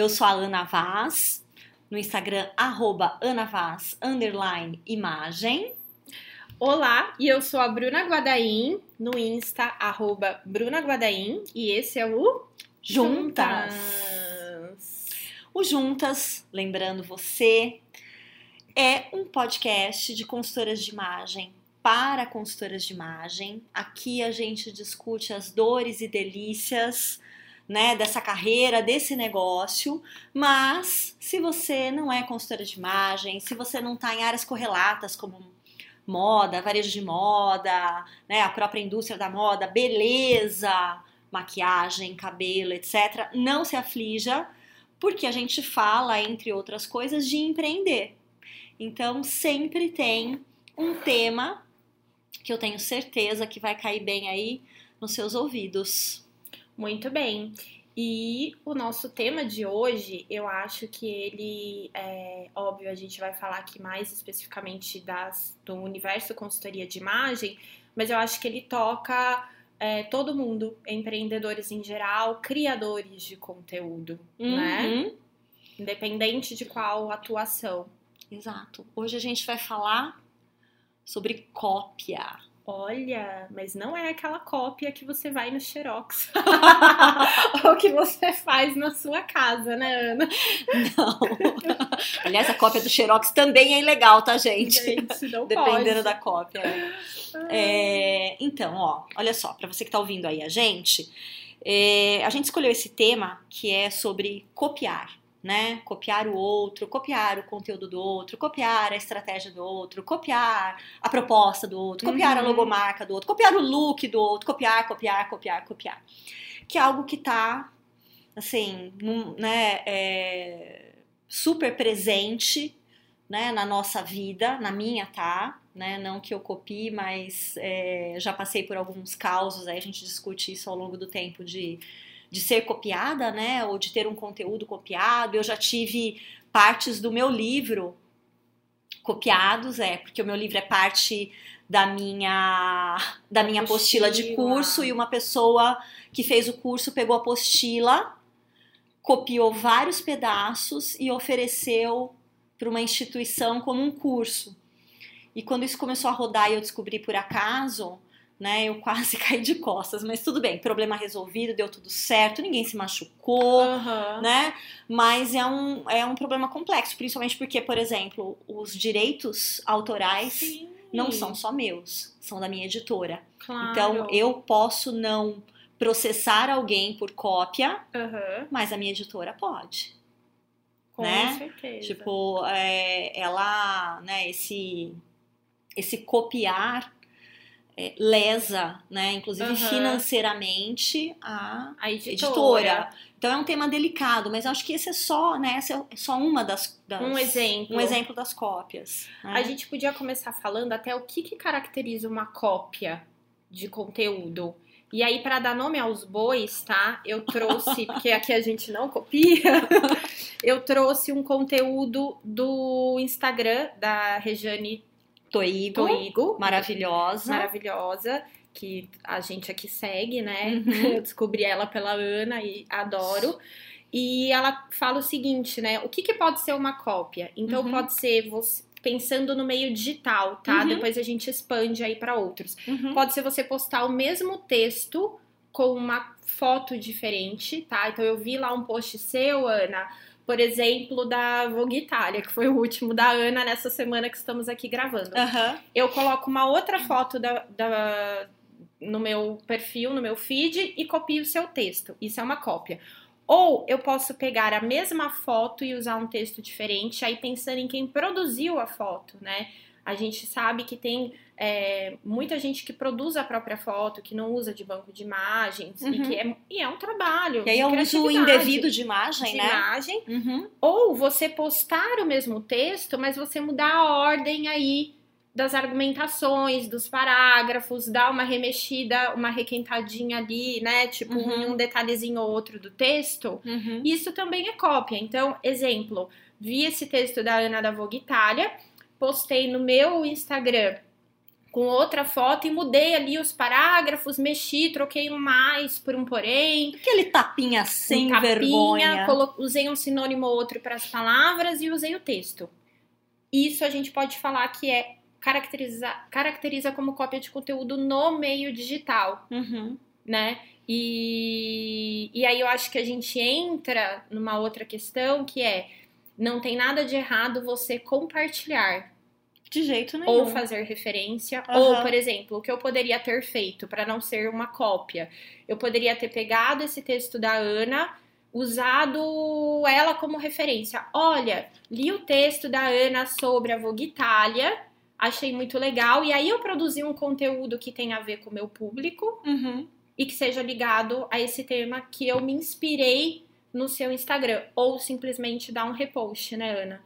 Eu sou a Ana Vaz, no Instagram, arroba Ana Vaz, underline, imagem. Olá, e eu sou a Bruna Guadaim, no Insta, arroba Bruna Guadaim, e esse é o Juntas. O Juntas, lembrando você, é um podcast de consultoras de imagem para consultoras de imagem. Aqui a gente discute as dores e delícias né, dessa carreira, desse negócio, mas se você não é consultora de imagem, se você não está em áreas correlatas como moda, varejo de moda, né, a própria indústria da moda, beleza, maquiagem, cabelo, etc., não se aflija, porque a gente fala, entre outras coisas, de empreender. Então, sempre tem um tema que eu tenho certeza que vai cair bem aí nos seus ouvidos. Muito bem. E o nosso tema de hoje, eu acho que ele é óbvio, a gente vai falar aqui mais especificamente das, do universo consultoria de imagem, mas eu acho que ele toca é, todo mundo, empreendedores em geral, criadores de conteúdo, né? uhum. né? Independente de qual atuação. Exato. Hoje a gente vai falar sobre cópia. Olha, mas não é aquela cópia que você vai no Xerox. Ou que você faz na sua casa, né, Ana? Não. Aliás, a cópia do Xerox também é ilegal, tá, gente? gente não Dependendo pode. da cópia. É, então, ó, olha só, para você que tá ouvindo aí a gente, é, a gente escolheu esse tema que é sobre copiar né? Copiar o outro, copiar o conteúdo do outro, copiar a estratégia do outro, copiar a proposta do outro, copiar uhum. a logomarca do outro, copiar o look do outro, copiar, copiar, copiar, copiar. Que é algo que tá, assim, num, né, é, super presente, né, na nossa vida, na minha tá, né? Não que eu copie, mas é, já passei por alguns causos, aí a gente discute isso ao longo do tempo de de ser copiada, né? Ou de ter um conteúdo copiado. Eu já tive partes do meu livro copiados, é, porque o meu livro é parte da minha da minha apostila, apostila de curso e uma pessoa que fez o curso pegou a apostila, copiou vários pedaços e ofereceu para uma instituição como um curso. E quando isso começou a rodar e eu descobri por acaso, né? Eu quase caí de costas, mas tudo bem, problema resolvido, deu tudo certo, ninguém se machucou, uhum. né? Mas é um, é um problema complexo, principalmente porque, por exemplo, os direitos autorais Sim. não são só meus, são da minha editora. Claro. Então eu posso não processar alguém por cópia, uhum. mas a minha editora pode. Com né? certeza. Tipo, é, ela, né, esse, esse copiar é, lesa, né, inclusive Uhum. financeiramente a A editora. editora. Então é um tema delicado, mas eu acho que esse é só, né, essa é só uma das, das- Um exemplo. um exemplo das cópias. né? A gente podia começar falando até o que, que caracteriza uma cópia de conteúdo. E aí, para dar nome aos bois, tá? Eu trouxe, porque aqui a gente não copia, eu trouxe um conteúdo do Instagram da Regiane Toigo, Toigo, maravilhosa. maravilhosa, que a gente aqui segue, né? Uhum. Eu descobri ela pela Ana e adoro. E ela fala o seguinte, né? O que, que pode ser uma cópia? Então, Uhum. pode ser você pensando no meio digital, tá? Uhum. Depois a gente expande aí para outros. Uhum. Pode ser você postar o mesmo texto com uma foto diferente, tá? Então eu vi lá um post seu, Ana, por exemplo, da Vogue Itália, que foi o último da Ana nessa semana que estamos aqui gravando. Aham. Eu coloco uma outra foto da, da- no meu perfil, no meu feed e copio o seu texto. Isso é uma cópia. Ou eu posso pegar a mesma foto e usar um texto diferente, aí pensando em quem produziu a foto, né? A gente sabe que tem é, muita gente que produz a própria foto, que não usa de banco de imagens, e Uhum. que é, e é um trabalho. E aí é um uso indevido de imagem, de né? imagem. Uhum. Ou você postar o mesmo texto, mas você mudar a ordem aí das argumentações, dos parágrafos, dar uma remexida, uma requentadinha ali, né? Tipo, Uhum. em um detalhezinho ou outro do texto. Uhum. Isso também é cópia. Então, exemplo, vi esse texto da Ana da Vogue Itália, postei no meu Instagram com outra foto e mudei ali os parágrafos, mexi, troquei um mais por um porém. Aquele tapinha sem um tapinha, vergonha. usei um sinônimo ou outro para as palavras e usei o texto. Isso a gente pode falar que é caracteriza, caracteriza como cópia de conteúdo no meio digital, Uhum. né? E, e aí eu acho que a gente entra numa outra questão que é não tem nada de errado você compartilhar De jeito nenhum. ou fazer referência, Aham. ou, por exemplo, o que eu poderia ter feito para não ser uma cópia. Eu poderia ter pegado esse texto da Ana, usado ela como referência. Olha, li o texto da Ana sobre a Vogue Itália, achei muito legal, e aí eu produzi um conteúdo que tem a ver com o meu público Uhum. e que seja ligado a esse tema que eu me inspirei no seu Instagram, ou simplesmente dar um repost, né, Ana?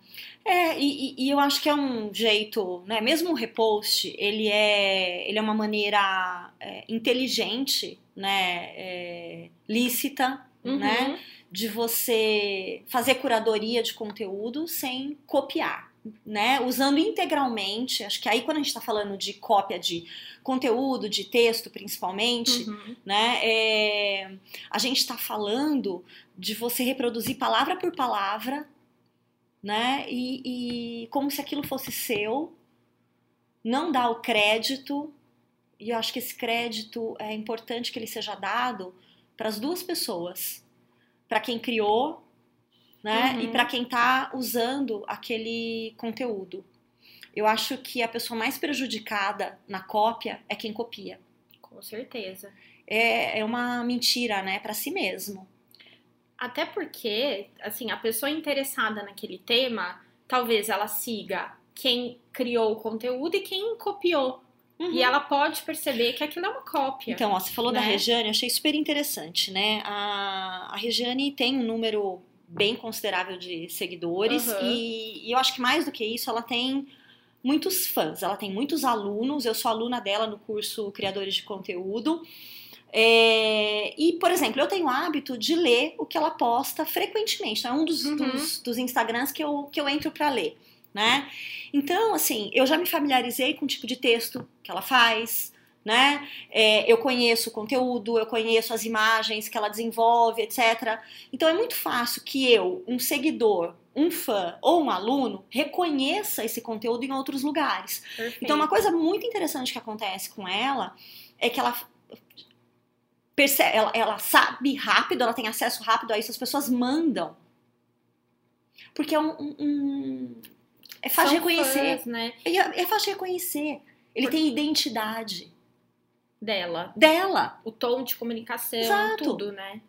É, e, e- eu acho que é um jeito, né? Mesmo o repost, ele é, ele é uma maneira é, inteligente, né? é, lícita, Uhum. né? De você fazer curadoria de conteúdo sem copiar, né? Usando integralmente. Acho que aí quando a gente está falando de cópia de conteúdo, de texto principalmente, Uhum. né? é, a gente está falando de você reproduzir palavra por palavra, né? E, e como se aquilo fosse seu, não dar o crédito. E eu acho que esse crédito é importante que ele seja dado para as duas pessoas, para quem criou, né? Uhum. E para quem está usando aquele conteúdo. Eu acho que a pessoa mais prejudicada na cópia é quem copia Com certeza. é, é uma mentira, né, para si mesmo. Até porque, assim, a pessoa interessada naquele tema, talvez ela siga quem criou o conteúdo e quem copiou. E ela pode perceber que aquilo é uma cópia. Então, ó, você falou da né? Regiane, eu achei super interessante, né? A, a Regiane tem um número bem considerável de seguidores Uhum. e, e eu acho que mais do que isso, ela tem muitos fãs, ela tem muitos alunos. Eu sou aluna dela no curso Criadores de Conteúdo. É, e, por exemplo, eu tenho o hábito de ler o que ela posta frequentemente. Então, é um dos, Uhum. dos, dos Instagrams que eu, que eu entro para ler, né? Então, assim, eu já me familiarizei com o tipo de texto que ela faz, né? É, eu conheço o conteúdo, eu conheço as imagens que ela desenvolve, etc. Então, é muito fácil que eu, um seguidor, um fã ou um aluno, reconheça esse conteúdo em outros lugares. Perfeito. Então, uma coisa muito interessante que acontece com ela é que ela percebe, ela, ela sabe rápido, ela tem acesso rápido a isso, as pessoas mandam. Porque é um. um- um- é fácil São reconhecer. fãs, né, É, é fácil reconhecer. Ele Por- tem identidade dela. dela. O tom de comunicação, Exato. tudo, né?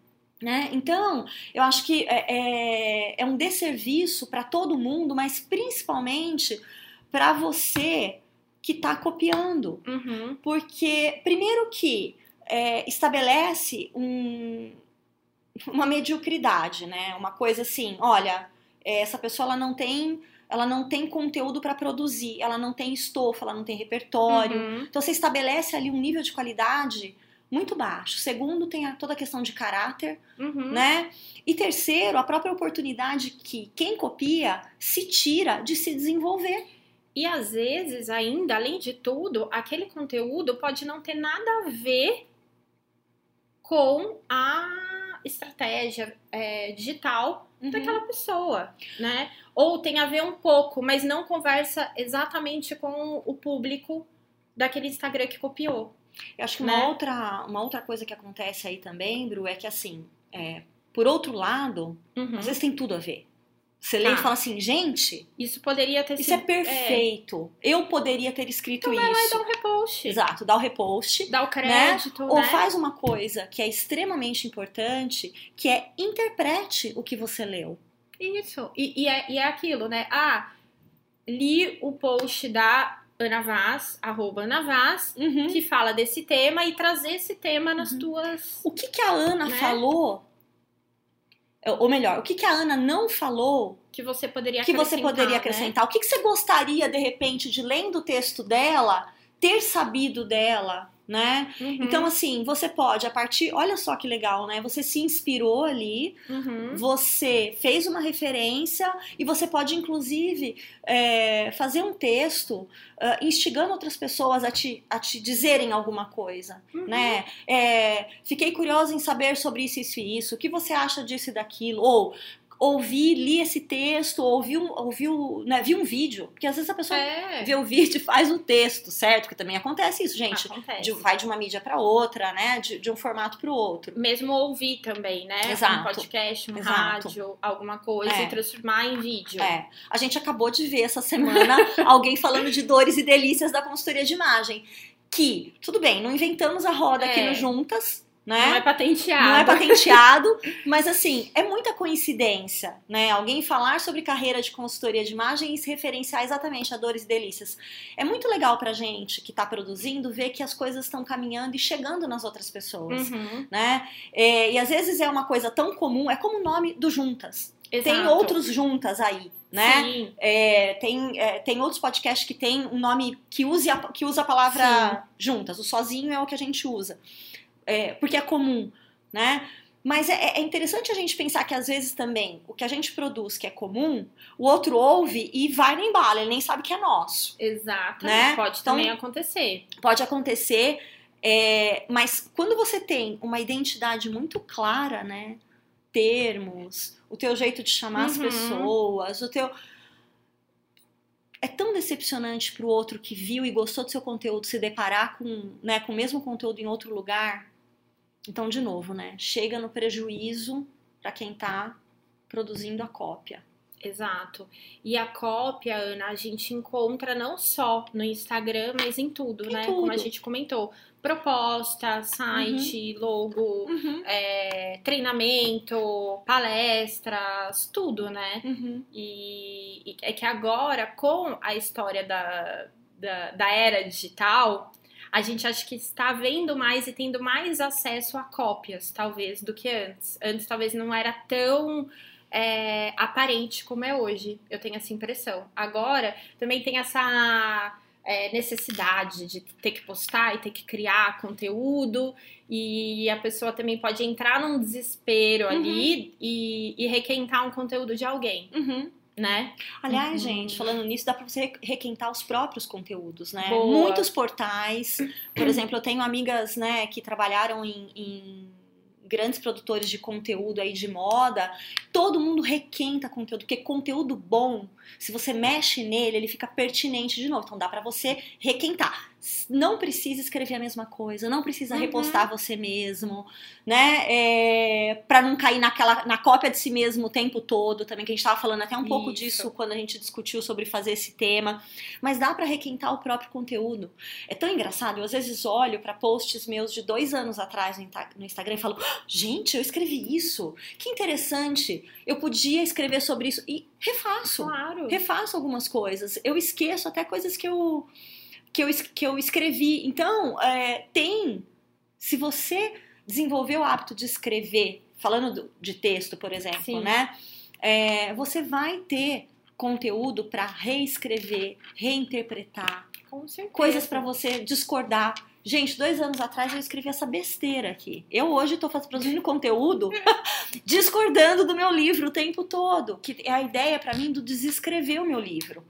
Né? Então, eu acho que é, é, é um desserviço para todo mundo, mas principalmente para você que está copiando. Uhum. Porque, primeiro que é, estabelece um- uma mediocridade, né? Uma coisa assim, olha, essa pessoa ela não tem, ela não tem conteúdo para produzir, ela não tem estofa, ela não tem repertório. Uhum. Então você estabelece ali um nível de qualidade muito baixo. Segundo, tem a- toda a questão de caráter, Uhum. né? E terceiro, a própria oportunidade que quem copia se tira de se desenvolver. E às vezes, ainda, além de tudo, aquele conteúdo pode não ter nada a ver com a estratégia é, digital Uhum. daquela pessoa, né? Ou tem a ver um pouco, mas não conversa exatamente com o público daquele Instagram que copiou. Eu acho que né? uma, outra, uma outra coisa que acontece aí também, Bru, é que assim, é, por outro lado, Uhum. às vezes tem tudo a ver. Você lê e Tá. fala assim, gente, Isso poderia ter isso é sido. perfeito. Eu poderia ter escrito Então vai lá e isso. dá um repost. Exato, dá o repost. Dá o crédito, Ou né? faz uma coisa que é extremamente importante, que é interprete o que você leu. Isso. E, e é, e é aquilo, né? Ah, li o post da Ana Vaz, arroba Ana Vaz, Uhum. que fala desse tema e trazer esse tema nas Uhum. tuas. O que, que a Ana Né? falou, ou melhor, o que, que a Ana não falou Que você poderia que você acrescentar, poderia né? acrescentar? O que, que você gostaria, de repente, de lendo o texto dela, ter sabido dela, né? Uhum. Então, assim, você pode, a partir. Olha só que legal, né? Você se inspirou ali, Uhum. você fez uma referência e você pode, inclusive, é, fazer um texto ah, instigando outras pessoas a te, a te dizerem alguma coisa, Uhum. né? É, fiquei curiosa em saber sobre isso, isso e isso. O que você acha disso e daquilo? Ou ouvi, li esse texto, ouvi um, ouvi, um, né, vi um vídeo. Porque às vezes a pessoa É. vê o vídeo e faz o texto, certo? Que também acontece isso, gente. Acontece. De- vai de uma mídia para outra, né? De, de um formato para o outro. Mesmo ouvir também, né? Exato. Um podcast, um Exato. rádio, alguma coisa É. e transformar em vídeo. É, a gente acabou de ver essa semana alguém falando de dores e delícias da consultoria de imagem. Que, tudo bem, não inventamos a roda aqui É. no Juntas, né? Não é patenteado. Não é patenteado, mas assim, é muita coincidência, né? Alguém falar sobre carreira de consultoria de imagem e se referenciar exatamente a dores e delícias. É muito legal pra gente que tá produzindo ver que as coisas estão caminhando e chegando nas outras pessoas. Uhum. Né? É, e às vezes é uma coisa tão comum, é como o nome do Juntas. Tem Exato. outros juntas aí, né? Sim. É, tem, é, tem outros podcasts que tem um nome que, use a, que usa a palavra juntas. O sozinho é o que a gente usa. É, porque é comum, né? Mas é, é interessante a gente pensar que às vezes também o que a gente produz que é comum, o outro ouve e vai no embalo, ele nem sabe que é nosso. Exato. Né? Pode Então- também acontecer. Pode acontecer, é, mas quando você tem uma identidade muito clara, né? Termos, o teu jeito de chamar as Uhum. pessoas, o teu. É tão decepcionante pro outro que viu e gostou do seu conteúdo se deparar com, né, com o mesmo conteúdo em outro lugar. Então, de novo, né? Chega no prejuízo para quem tá produzindo a cópia. Exato. E a cópia, Ana, a gente encontra não só no Instagram, mas em tudo, Em né? tudo. Como a gente comentou. Proposta, site, logo, Uhum. é, treinamento, palestras, tudo, né? Uhum. E, e é que agora, com a história da, da, da era digital, a gente acha que está vendo mais e tendo mais acesso a cópias, talvez, do que antes. Antes, talvez, não era tão é, aparente como é hoje. Eu tenho essa impressão. Agora, também tem essa é, necessidade de ter que postar e ter que criar conteúdo. E a pessoa também pode entrar num desespero ali e, e requentar um conteúdo de alguém, Uhum. Né? Aliás, Uhum. gente, falando nisso, dá pra você requentar os próprios conteúdos, né? Boa. Muitos portais. Por exemplo, eu tenho amigas, né, que trabalharam em, em grandes produtores de conteúdo aí de moda. Todo mundo requenta conteúdo, porque conteúdo bom, se você mexe nele, ele fica pertinente de novo. Então dá pra você requentar. Não precisa escrever a mesma coisa, não precisa Uhum. repostar você mesmo, né? É, para não cair naquela na cópia de si mesmo o tempo todo, também que a gente tava falando até um pouco Isso. disso quando a gente discutiu sobre fazer esse tema, mas dá pra requentar o próprio conteúdo. É tão engraçado, eu às vezes olho pra posts meus de dois anos atrás no Instagram e falo, "Ah, gente, eu escrevi isso, que interessante, eu podia escrever sobre isso e refaço Claro. refaço algumas coisas. Eu esqueço até coisas que eu que eu, que eu escrevi. Então, é, tem. Se você desenvolver o hábito de escrever, falando do- de texto, por exemplo, Sim. né? é, você vai ter conteúdo para reescrever, reinterpretar, coisas para você discordar. Gente, dois anos atrás eu escrevi essa besteira aqui. Eu hoje estou produzindo conteúdo discordando do meu livro o tempo todo. Que é a ideia para mim do desescrever o meu livro.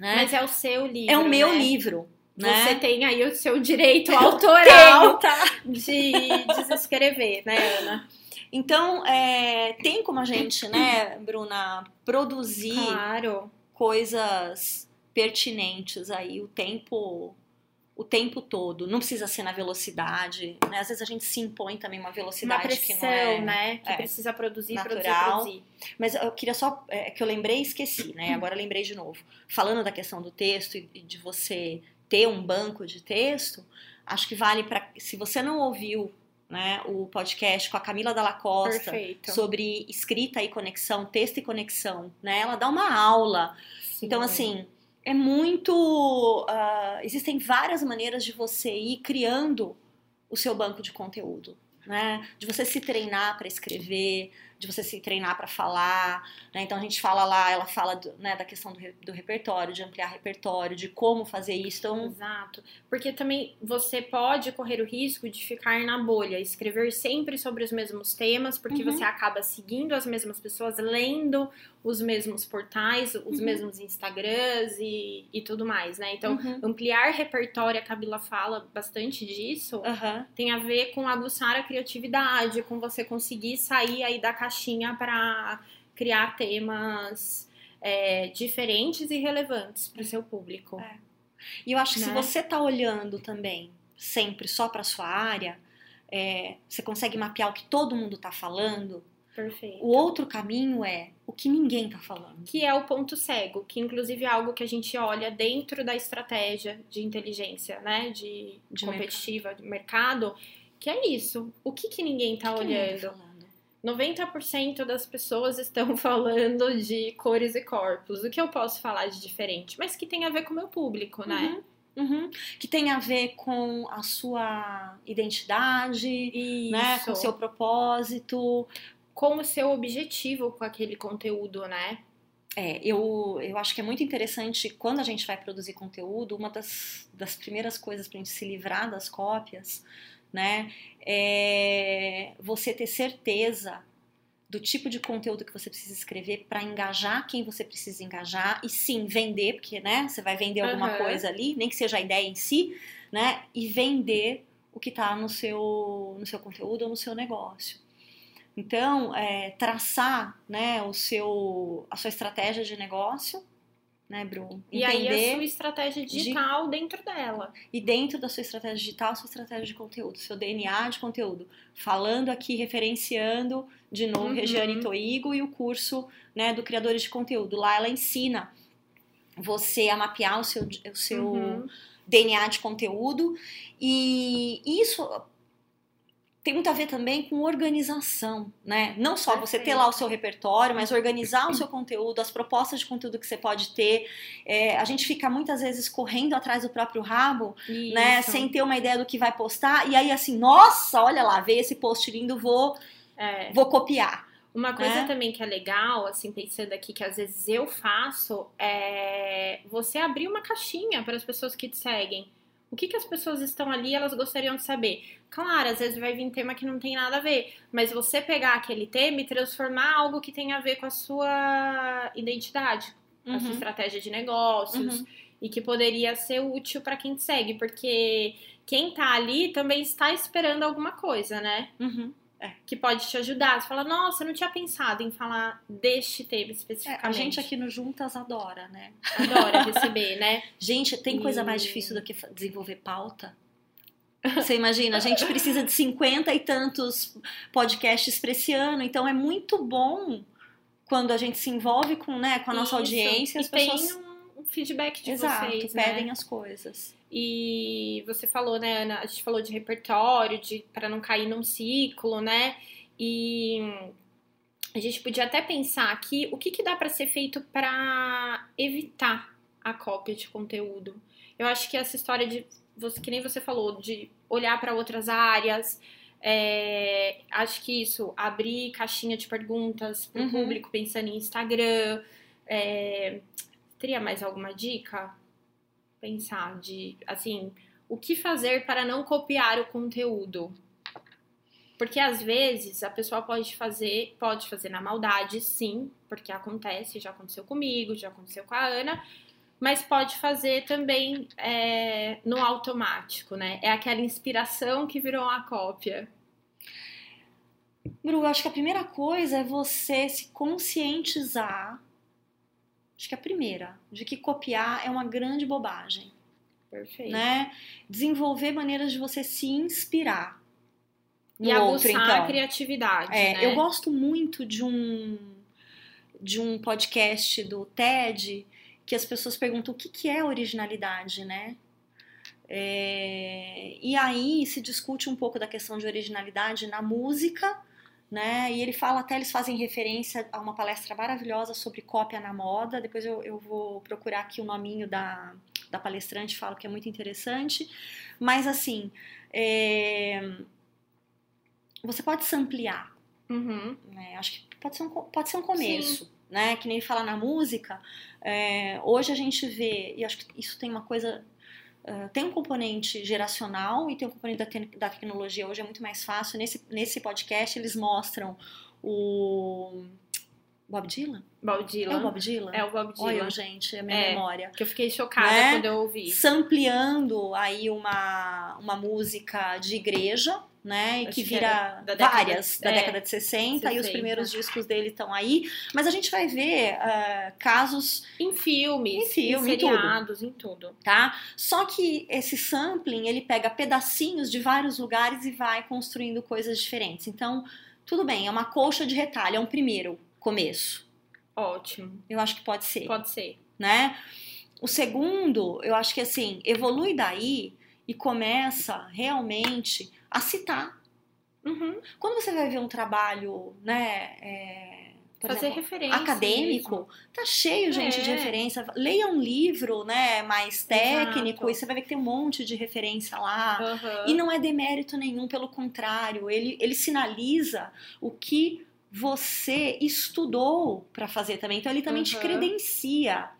Né? Mas é o seu livro. é o meu né? livro. Né? Você tem aí o seu direito autoral Tenho, tá? de desescrever, né, Ana? Então, é, tem como a gente, né, Bruna, produzir Claro. coisas pertinentes aí o tempo o tempo todo. Não precisa ser na velocidade, né? Às vezes a gente se impõe também uma Uma velocidade pressão, que não é né? Que é, precisa produzir, natural. produzir, produzir. Mas eu queria só é, que eu lembrei e esqueci, né? Agora eu lembrei de novo. Falando da questão do texto e e de você ter um banco de texto, acho que vale para se você não ouviu, né, o podcast com a Camila Dalla Costa Perfeito. sobre escrita e conexão, texto e conexão, né? Ela dá uma aula. Sim. Então assim, é muito ah, existem várias maneiras de você ir criando o seu banco de conteúdo, né? De você se treinar para escrever, de você se treinar para falar, né? Então a gente fala lá, ela fala do, né, da questão do, do, repertório, de ampliar repertório, de como fazer isso. Então... Exato. Porque também você pode correr o risco de ficar na bolha, escrever sempre sobre os mesmos temas, porque uhum. você acaba seguindo as mesmas pessoas, lendo os mesmos portais, os uhum. mesmos Instagrams e, e tudo mais, né? Então, uhum. ampliar repertório, a Camila fala bastante disso, tem a ver com aguçar a criatividade, com você conseguir sair aí da caixinha para criar temas é, diferentes e relevantes para o seu público. É. E eu acho que né? se você tá olhando também sempre só para sua área, é, você consegue mapear o que todo mundo está falando. Perfeito. O outro caminho é o que ninguém está falando. Que é o ponto cego, que inclusive é algo que a gente olha dentro da estratégia de inteligência, né? De, de competitiva, mercado. de mercado, que é isso. O que, que ninguém está olhando? 90% das pessoas estão falando de cores e corpos. O que eu posso falar de diferente? Mas que tem a ver com o meu público, né? Uhum, uhum. Que tem a ver com a sua identidade, né? Com o seu propósito. Com o seu objetivo com aquele conteúdo, né? É, eu, eu acho que é muito interessante quando a gente vai produzir conteúdo, uma das, das primeiras coisas para a gente se livrar das cópias né? É você ter certeza do tipo de conteúdo que você precisa escrever para engajar quem você precisa engajar e sim vender, porque né, você vai vender alguma uhum. coisa ali, nem que seja a ideia em si, né? E vender o que está no seu, no seu conteúdo ou no seu negócio. Então, é, traçar né, o seu, a sua estratégia de negócio né, Bru? E aí a sua estratégia digital de... dentro dela. E dentro da sua estratégia digital, sua estratégia de conteúdo, seu DNA de conteúdo. Falando aqui, referenciando de novo uhum. Regiane Toigo e o curso né, do Criadores de Conteúdo. Lá ela ensina você a mapear o seu, o seu uhum. DNA de conteúdo. E isso tem muito a ver também com organização, né? Não só você ter lá o seu repertório, mas organizar o seu conteúdo, as propostas de conteúdo que você pode ter. É, a gente fica muitas vezes correndo atrás do próprio rabo, né? Isso. né? Sem ter uma ideia do que vai postar. E aí, assim, nossa, olha lá, veio esse post lindo, vou, é. vou copiar. Uma coisa né? também que é legal, assim, pensando aqui, que às vezes eu faço, é você abrir uma caixinha para as pessoas que te seguem. O que, que as pessoas estão ali elas gostariam de saber? Claro, às vezes vai vir tema que não tem nada a ver, mas você pegar aquele tema e transformar algo que tem a ver com a sua identidade, uhum. a sua uhum. estratégia de negócios uhum. e que poderia ser útil para quem te segue, porque quem tá ali também está esperando alguma coisa, né? Uhum. É. Que pode te ajudar. Você fala, nossa, eu não tinha pensado em falar deste tema especificamente. É, a gente aqui no Juntas adora, né? Adora receber, né? Gente, tem e... coisa mais difícil do que desenvolver pauta? Você imagina, a gente precisa de 50 e tantos podcasts para esse ano, então é muito bom quando a gente se envolve com, né, com a nossa Isso. audiência. As e pessoas... tem um feedback de Exato, vocês, pedem né? as coisas. E você falou, né, Ana? A gente falou de repertório, de para não cair num ciclo, né? E a gente podia até pensar aqui o que, que dá para ser feito para evitar a cópia de conteúdo. Eu acho que essa história de você, que nem você falou, de olhar para outras áreas. É, acho que isso, abrir caixinha de perguntas para o uhum. público pensando em Instagram. É, teria mais alguma dica? Pensar de, assim, o que fazer para não copiar o conteúdo. Porque às vezes a pessoa pode fazer, pode fazer na maldade, sim, porque acontece, já aconteceu comigo, já aconteceu com a Ana, mas pode fazer também é, no automático, né? É aquela inspiração que virou uma cópia. Bru, acho que a primeira coisa é você se conscientizar Acho que a primeira, de que copiar é uma grande bobagem. Perfeito. Né? Desenvolver maneiras de você se inspirar. e aguçar então. a criatividade. É, né? Eu gosto muito de um, de um podcast do TED que as pessoas perguntam o que, que é originalidade, né? É, e aí se discute um pouco da questão de originalidade na música né? E ele fala até, eles fazem referência a uma palestra maravilhosa sobre cópia na moda. Depois eu, eu vou procurar aqui o nominho da, da palestrante, falo que é muito interessante. Mas assim, é... você pode se ampliar. Uhum. Né? Acho que pode ser um, pode ser um começo. Sim. Né? Que nem fala na música, é, hoje a gente vê, e acho que isso tem uma coisa Uh, tem um componente geracional e tem um componente da, te da, tecnologia. Hoje é muito mais fácil. Nesse, nesse podcast, eles mostram o Bob Dylan? Bob Dylan. É o Bob Dylan? É o Bob Dylan. Olha, gente, é a minha é, memória. Que eu fiquei chocada né? quando eu ouvi. Sampleando aí uma, uma música de igreja, né? E que vira da várias década, da é, década de 60, 60, e os primeiros discos dele estão aí. Mas a gente vai ver uh, casos. Em filmes, em, filme, em seriados, em tudo. Tá? Só que esse sampling, ele pega pedacinhos de vários lugares e vai construindo coisas diferentes. Então, tudo bem, é uma colcha de retalho, é um primeiro começo. Ótimo. Eu acho que pode ser. Pode ser. Né? O segundo, eu acho que assim, evolui daí e começa realmente a citar. Uhum. Quando você vai ver um trabalho, né? É, Fazer exemplo, referência. Acadêmico, mesmo. tá cheio, gente, é. de referência. Leia um livro, né, mais técnico, Exato. e você vai ver que tem um monte de referência lá. Uhum. E não é demérito nenhum, pelo contrário, ele, ele sinaliza o que você estudou para fazer também. Então ele também uhum. te credencia,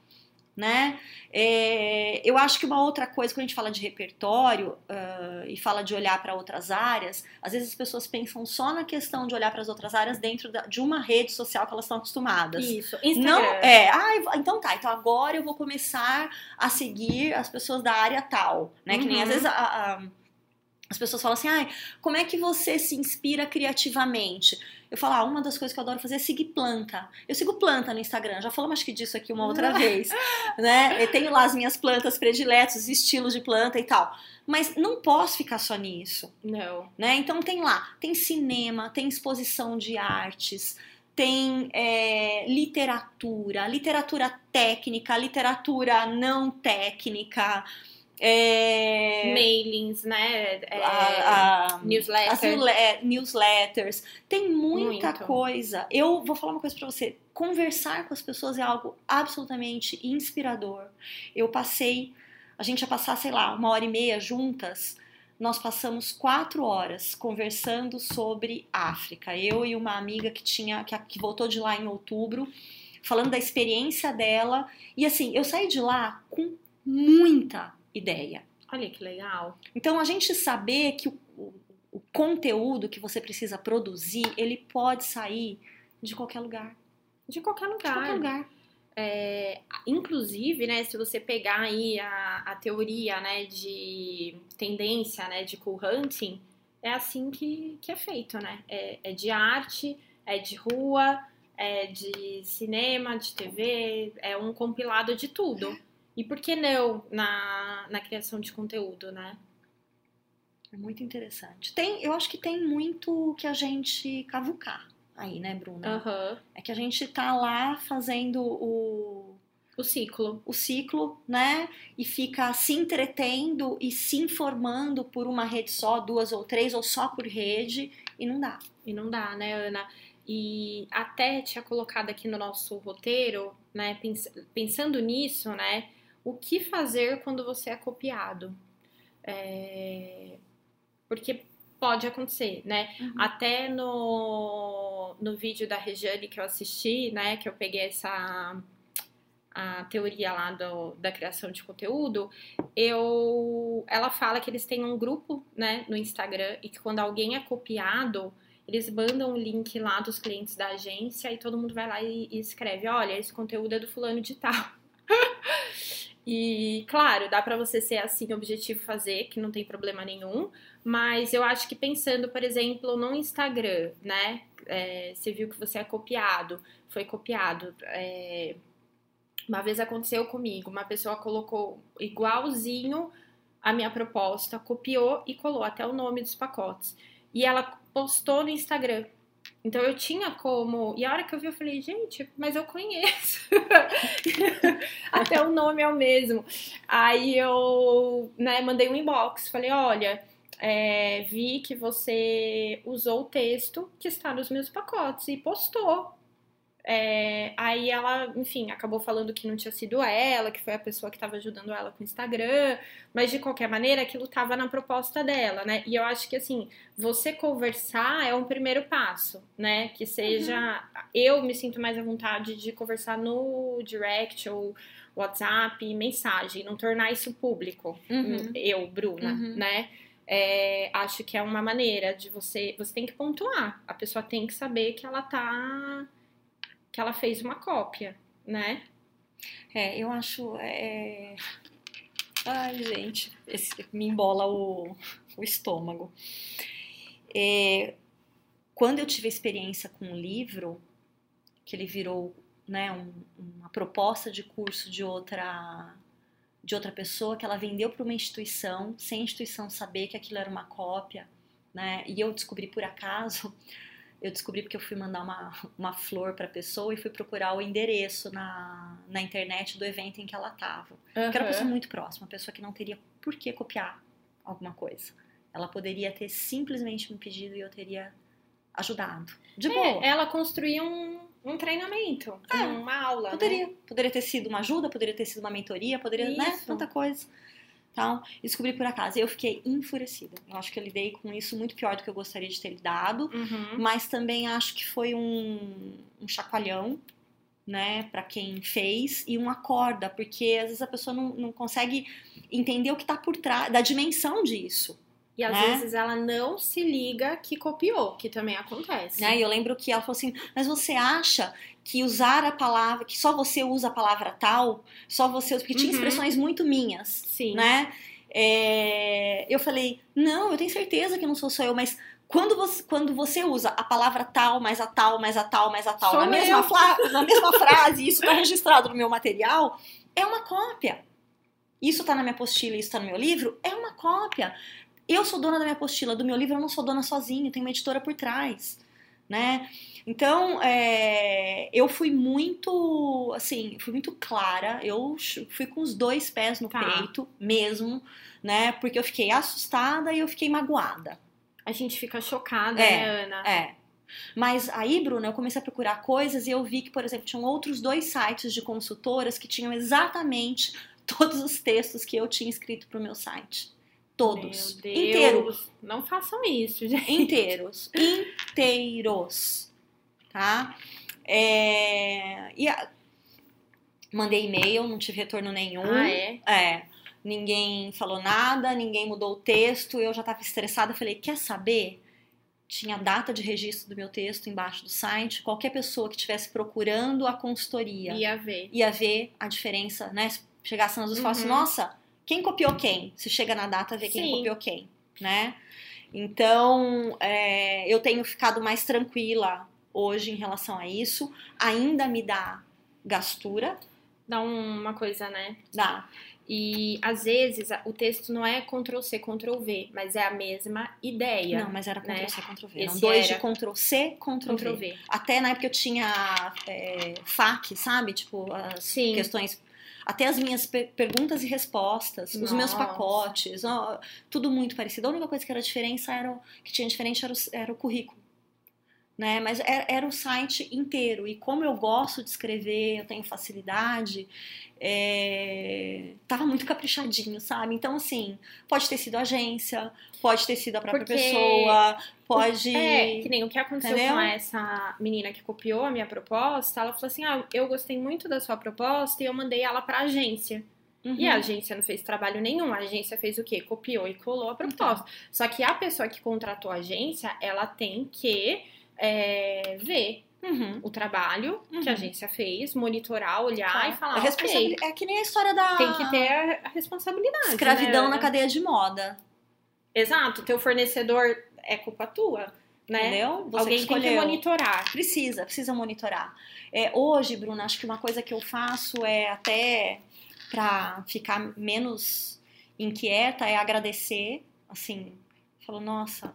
né? É, eu acho que uma outra coisa, quando a gente fala de repertório uh, e fala de olhar para outras áreas, às vezes as pessoas pensam só na questão de olhar para as outras áreas dentro da, de uma rede social que elas estão acostumadas. Isso, Instagram. Não, é, ah, então tá, então agora eu vou começar a seguir as pessoas da área tal, né? Que nem às uhum. vezes a, a, as pessoas falam assim, ah, como é que você se inspira criativamente? Eu falo, ah, uma das coisas que eu adoro fazer é seguir planta. Eu sigo planta no Instagram, já falamos acho que disso aqui uma outra vez, né? Eu tenho lá as minhas plantas prediletas, os estilos de planta e tal. Mas não posso ficar só nisso. Não. Né? Então tem lá, tem cinema, tem exposição de artes, tem é, literatura, literatura técnica, literatura não técnica, é... Mailings, né? É... A, a, newsletters. As newsletters. Tem muita Muito. coisa. Eu vou falar uma coisa para você. Conversar com as pessoas é algo absolutamente inspirador. Eu passei, a gente ia passar, sei lá, uma hora e meia juntas. Nós passamos quatro horas conversando sobre África. Eu e uma amiga que tinha que, que voltou de lá em outubro, falando da experiência dela. E assim, eu saí de lá com muita ideia. Olha que legal. Então a gente saber que o, o, o conteúdo que você precisa produzir, ele pode sair de qualquer lugar. De qualquer lugar. De qualquer lugar. É, inclusive, né, se você pegar aí a, a teoria, né, de tendência, né, de cool hunting, é assim que, que é feito, né? É, é de arte, é de rua, é de cinema, de TV, é um compilado de tudo. E por que não na, na criação de conteúdo, né? É muito interessante. Tem, eu acho que tem muito que a gente cavucar aí, né, Bruna? Uhum. É que a gente tá lá fazendo o. O ciclo. O ciclo, né? E fica se entretendo e se informando por uma rede só, duas ou três, ou só por rede, e não dá. E não dá, né, Ana? E até tinha colocado aqui no nosso roteiro, né, pensando nisso, né? O que fazer quando você é copiado. É... Porque pode acontecer, né? Uhum. Até no, no vídeo da Regiane que eu assisti, né? Que eu peguei essa a teoria lá do, da criação de conteúdo, eu, ela fala que eles têm um grupo, né, no Instagram e que quando alguém é copiado, eles mandam o link lá dos clientes da agência e todo mundo vai lá e, e escreve, olha, esse conteúdo é do fulano de tal. E, claro, dá para você ser assim, objetivo fazer, que não tem problema nenhum. Mas eu acho que pensando, por exemplo, no Instagram, né? É, você viu que você é copiado, foi copiado. É, uma vez aconteceu comigo, uma pessoa colocou igualzinho a minha proposta, copiou e colou até o nome dos pacotes. E ela postou no Instagram. Então eu tinha como. E a hora que eu vi, eu falei, gente, mas eu conheço. Até o nome é o mesmo. Aí eu né, mandei um inbox, falei, olha. É, vi que você usou o texto que está nos meus pacotes e postou. É, aí ela, enfim, acabou falando que não tinha sido ela, que foi a pessoa que estava ajudando ela com o Instagram, mas de qualquer maneira aquilo estava na proposta dela, né? E eu acho que assim, você conversar é um primeiro passo, né? Que seja. Uhum. Eu me sinto mais à vontade de conversar no direct ou WhatsApp, mensagem, não tornar isso público. Uhum. Eu, Bruna, uhum. né? É, acho que é uma maneira de você. Você tem que pontuar. A pessoa tem que saber que ela tá que ela fez uma cópia, né? É, eu acho. É... Ai, gente, esse, me embola o, o estômago. É, quando eu tive a experiência com o livro, que ele virou né, um, uma proposta de curso de outra de outra pessoa que ela vendeu para uma instituição sem a instituição saber que aquilo era uma cópia, né? E eu descobri por acaso eu descobri porque eu fui mandar uma, uma flor para a pessoa e fui procurar o endereço na, na internet do evento em que ela estava. Uhum. Que era uma pessoa muito próxima, uma pessoa que não teria por que copiar alguma coisa. Ela poderia ter simplesmente me pedido e eu teria ajudado. De é, boa. Ela construía um, um treinamento, é, uma aula. Poderia. Né? Poderia ter sido uma ajuda, poderia ter sido uma mentoria, poderia, né, Isso. né? Tanta coisa. Então, descobri por acaso. Eu fiquei enfurecida. Eu acho que eu lidei com isso muito pior do que eu gostaria de ter lidado. Uhum. Mas também acho que foi um, um chacoalhão, né, para quem fez e uma corda, porque às vezes a pessoa não, não consegue entender o que está por trás da dimensão disso. E às né? vezes ela não se liga que copiou, que também acontece. Né? Eu lembro que ela falou assim: Mas você acha que usar a palavra, que só você usa a palavra tal, só você usa, porque tinha uhum. expressões muito minhas, Sim. né? É, eu falei, não, eu tenho certeza que não sou só eu, mas quando você, quando você usa a palavra tal, mais a tal, mais a tal, mais a tal, na mesma, na mesma frase, isso está registrado no meu material, é uma cópia. Isso está na minha apostila, isso está no meu livro, é uma cópia. Eu sou dona da minha apostila, do meu livro eu não sou dona sozinha, tem uma editora por trás, né? Então, é, eu fui muito, assim, fui muito clara. Eu fui com os dois pés no tá. peito mesmo, né? Porque eu fiquei assustada e eu fiquei magoada. A gente fica chocada, é, né, Ana? É. Mas aí, Bruna, eu comecei a procurar coisas e eu vi que, por exemplo, tinham outros dois sites de consultoras que tinham exatamente todos os textos que eu tinha escrito para o meu site. Todos. Inteiros. Não façam isso, gente. Inteiros. Inteiros tá? É, e a, mandei e-mail, não tive retorno nenhum. Ah, é? É. Ninguém falou nada, ninguém mudou o texto, eu já estava estressada, falei, quer saber? Tinha a data de registro do meu texto embaixo do site. Qualquer pessoa que estivesse procurando a consultoria ia ver, ia ver a diferença, né? Se chegasse nas duas uhum. e nossa, quem copiou quem? Se chega na data, vê quem Sim. copiou quem, né? Então, é, eu tenho ficado mais tranquila hoje em relação a isso. Ainda me dá gastura. Dá uma coisa, né? Dá. E às vezes o texto não é Ctrl C, Ctrl V, mas é a mesma ideia. Não, mas era Ctrl né? C, Ctrl V. Eram dois era... de Ctrl C, Ctrl, Ctrl v. v. Até na época eu tinha é, FAQ, sabe? Tipo, as Sim. questões até as minhas per perguntas e respostas, Nossa. os meus pacotes, ó, tudo muito parecido. A única coisa que era diferença era que tinha diferente era o, era o currículo né? Mas era, era, o site inteiro. E como eu gosto de escrever, eu tenho facilidade, é... tava muito caprichadinho, sabe? Então, assim, pode ter sido agência, pode ter sido a própria Porque... pessoa, pode. É, que nem o que aconteceu Entendeu? com essa menina que copiou a minha proposta, ela falou assim: ah, eu gostei muito da sua proposta e eu mandei ela pra agência. Uhum. E a agência não fez trabalho nenhum. A agência fez o quê? Copiou e colou a proposta. Então. Só que a pessoa que contratou a agência, ela tem que é, ver uhum. o trabalho uhum. que a uhum. agência fez, monitorar, olhar claro. e falar. É, okay, é que nem a história da. Tem que ter a, responsabilidade. Escravidão né? na cadeia de moda. Exato, teu fornecedor é culpa tua. Né? Entendeu? Você Alguém tem que monitorar. Precisa, precisa monitorar. É, hoje, Bruna, acho que uma coisa que eu faço é até para ficar menos inquieta é agradecer, assim, falou, nossa,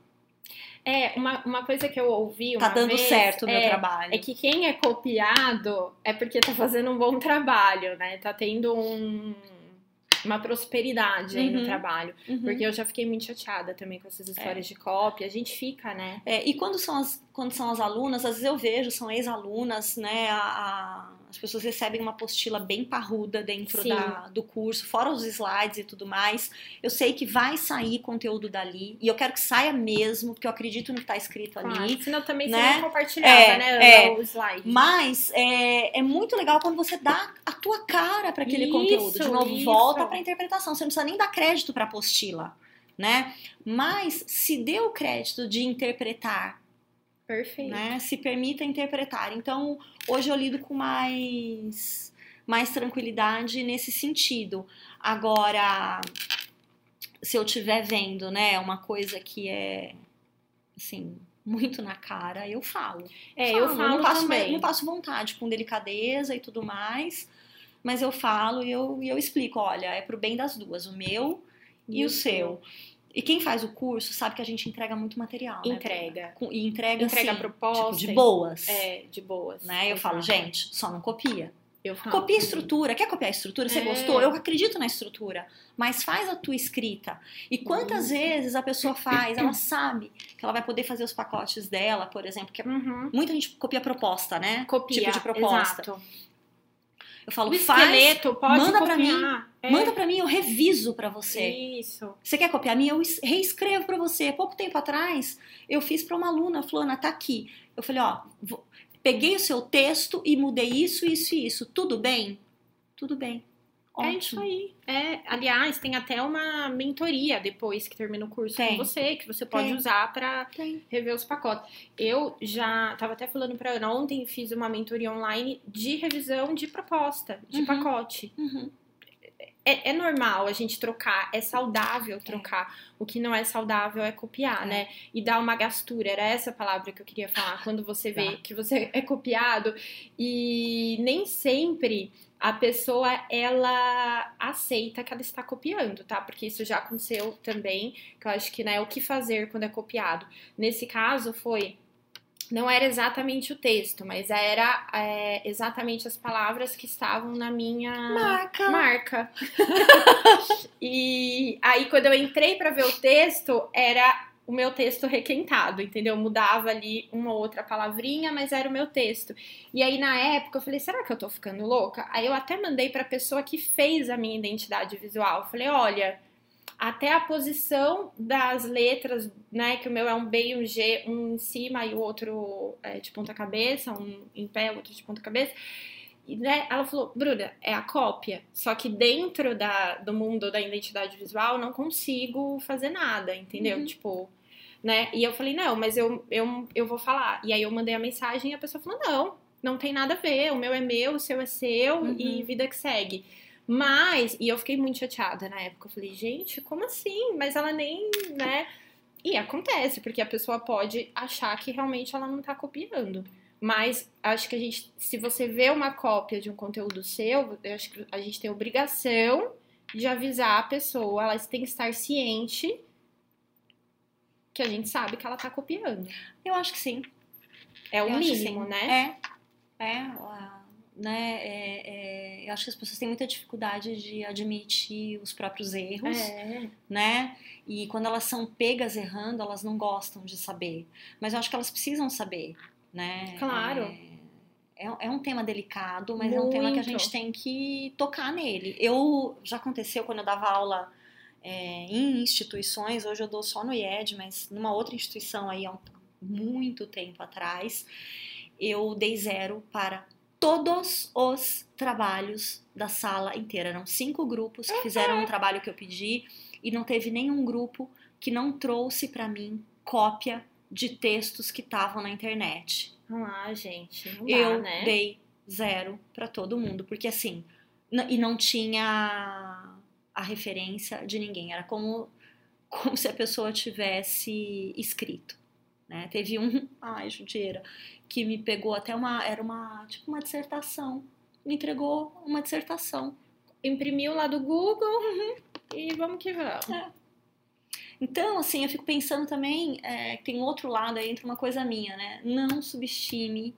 é, uma, uma coisa que eu ouvi uma Tá dando vez, certo o meu é, trabalho. É que quem é copiado é porque tá fazendo um bom trabalho, né? Tá tendo um, uma prosperidade aí no Uhum. trabalho. Uhum. Porque eu já fiquei muito chateada também com essas histórias de cópia. A gente fica, né? É, e quando são, as, quando são as alunas, às vezes eu vejo, são ex-alunas, né? a- a- as pessoas recebem uma apostila bem parruda dentro da, do curso, fora os slides e tudo mais. Eu sei que vai sair conteúdo dali, e eu quero que saia mesmo, porque eu acredito no que está escrito ali. Claro, senão também né? você não compartilhava, É, né? é. O slide. Mas é, é muito legal quando você dá a tua cara para aquele Isso, conteúdo. De novo, isso. volta para interpretação. Você não precisa nem dar crédito para apostila, né? Mas se dê o crédito de interpretar Perfeito. né? Se permita interpretar. Então, hoje eu lido com mais mais tranquilidade nesse sentido. Agora, se eu estiver vendo, né, uma coisa que é assim, muito na cara, eu falo. É, eu Falo, falo não passo, também. não passo vontade, com delicadeza e tudo mais, mas eu falo e eu, e eu explico, olha, é pro bem das duas, o meu e, o seu. E quem faz o curso sabe que a gente entrega muito material, né? Entrega. Com- E entrega, Entrega assim, proposta. tipo, de boas. É, de boas. Né? Eu falo, gente, só não copia. Eu falo Copia estrutura. Quer copiar a estrutura? Você É. gostou? Eu acredito na estrutura. Mas faz a tua escrita. E quantas Isso. vezes a pessoa faz, ela sabe que ela vai poder fazer os pacotes dela, por exemplo, que é- Uhum. muita gente copia proposta, né? Copia, Tipo de proposta. exato. Eu falo, O faz, esqueleto pode manda pra copiar. É. manda pra mim, eu reviso pra você. Isso. Você quer copiar a minha? Eu es- reescrevo pra você. Pouco tempo atrás, eu fiz pra uma aluna, fulana, tá aqui. Eu falei, ó, vou- peguei o seu texto e mudei isso, isso e isso. Tudo bem? Tudo bem. É isso Ótimo. aí. É, aliás, tem até uma mentoria depois que termina o curso Tem. com você, que você pode Tem. usar Tem. rever os pacotes. Eu já tava até falando pra Ana ontem, fiz uma mentoria online de revisão de proposta, de Uhum. pacote. Uhum. É, é normal a gente trocar, é saudável trocar. O que não é saudável é copiar, É. né? E dar uma gastura. Era essa a palavra que eu queria falar. Quando você vê Tá. que você é copiado e nem sempre a pessoa ela aceita que ela está copiando, tá? Porque isso já aconteceu também, que eu acho que né, o que fazer quando é copiado. Nesse caso foi não era exatamente o texto, mas era é, exatamente as palavras que estavam na minha Marca. marca. e aí, quando eu entrei pra ver o texto, era o meu texto requentado, entendeu? Mudava ali uma ou outra palavrinha, mas era o meu texto. E aí, na época, eu falei, será que eu tô ficando louca? Aí eu até mandei pra pessoa que fez a minha identidade visual. Eu falei, olha, até a posição das letras, né? Que o meu é um B e um G, um em cima e o outro é, de ponta cabeça, um em pé, outro de ponta cabeça. E, né, ela falou, Bruna, é a cópia. Só que dentro da, do mundo da identidade visual, não consigo fazer nada, entendeu? Uhum. Tipo, né? E eu falei, não, mas eu, eu, eu vou falar. E aí eu mandei a mensagem e a pessoa falou, não, não tem nada a ver. O meu é meu, o seu é seu Uhum. e vida que segue. Mas, e eu fiquei muito chateada na época. Eu falei, gente, como assim? Mas ela nem, né? E acontece, porque a pessoa pode achar que realmente ela não tá copiando. Mas acho que a gente, se você vê uma cópia de um conteúdo seu, eu acho que a gente tem obrigação de avisar a pessoa, ela tem que estar ciente que a gente sabe que ela tá copiando. Eu acho que sim. É o Eu mínimo, né? É. É. Né, é, é, eu acho que as pessoas têm muita dificuldade de admitir os próprios erros. É. né? E quando elas são pegas errando, elas não gostam de saber. Mas eu acho que elas precisam saber, né? Claro. É, é- é um tema delicado, mas é um tema que a Muito. gente tem que tocar nele. Eu já aconteceu quando eu dava aula é, em instituições, hoje eu dou só no IED, mas numa outra instituição aí há muito tempo atrás, eu dei zero para todos os trabalhos da sala inteira. Eram cinco grupos que fizeram um trabalho que eu pedi e não teve nenhum grupo que não trouxe para mim cópia de textos que estavam na internet. Ah, gente, não dá, eu né? dei zero para todo mundo, porque assim, e não tinha a referência de ninguém, era como como se a pessoa tivesse escrito, né? Teve um, ai, judiera, que me pegou até uma, era uma, tipo uma dissertação, me entregou uma dissertação. Imprimiu lá do Google Uhum. e vamos que vamos. Então, assim, eu fico pensando também, é, que tem outro lado aí, entra uma coisa minha, né? Não subestime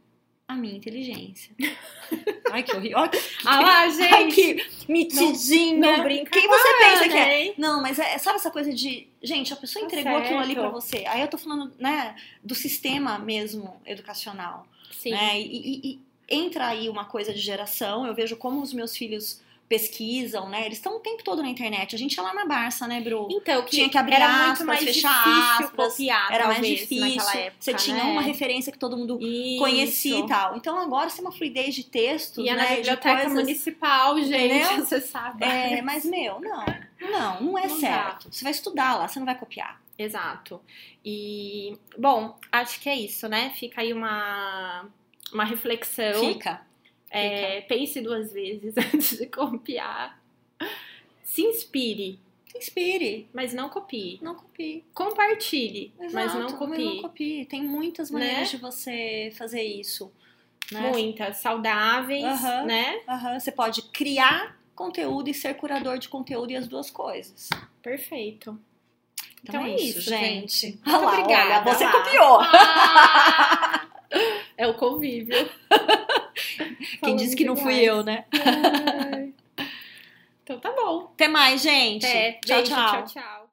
a minha inteligência. Ai, que horrível. Que, Ah lá, gente. ai, que metidinha. Não brinca Quem você ela, pensa que é? né? Não, mas é, sabe essa coisa de. Gente, a pessoa Tá entregou aquilo ali pra você. Aí eu tô falando, né, do sistema mesmo educacional. Sim. Né? E, e- e entra aí uma coisa de geração. Eu vejo como os meus filhos pesquisam, né? Eles estão o tempo todo na internet. A gente ia lá na Barça, né, Bru? Então, que Tinha que abrir era aspas, muito mais fechar difícil aspas, copiar, Era mais difícil. época, você tinha né? uma referência que todo mundo Isso. conhecia e tal. Então agora você tem uma fluidez de textos, Ia né? na de biblioteca coisas- municipal, gente, Entendeu? você sabe. É, mas, meu, não. Não, não é Não dá. certo. Você vai estudar lá, você não vai copiar. Exato. E, bom, acho que é isso, né? Fica aí uma, uma reflexão. Fica. É, pense duas vezes antes de copiar. Se inspire, Inspire. mas não copie. Não copie. Compartilhe, mas Exato, não copie. não copie. Tem muitas maneiras Né? de você fazer isso. Né? Muitas saudáveis, né? Você pode criar conteúdo e ser curador de conteúdo e as duas coisas. Perfeito. Então, Então é é isso, gente. gente. Muito lá, obrigada, olha, você lá. copiou. Ah! é o convívio. Quem disse que não fui eu, né? Ai. Então tá bom. Até mais, gente. Até. tchau, Beijo, tchau. tchau, tchau.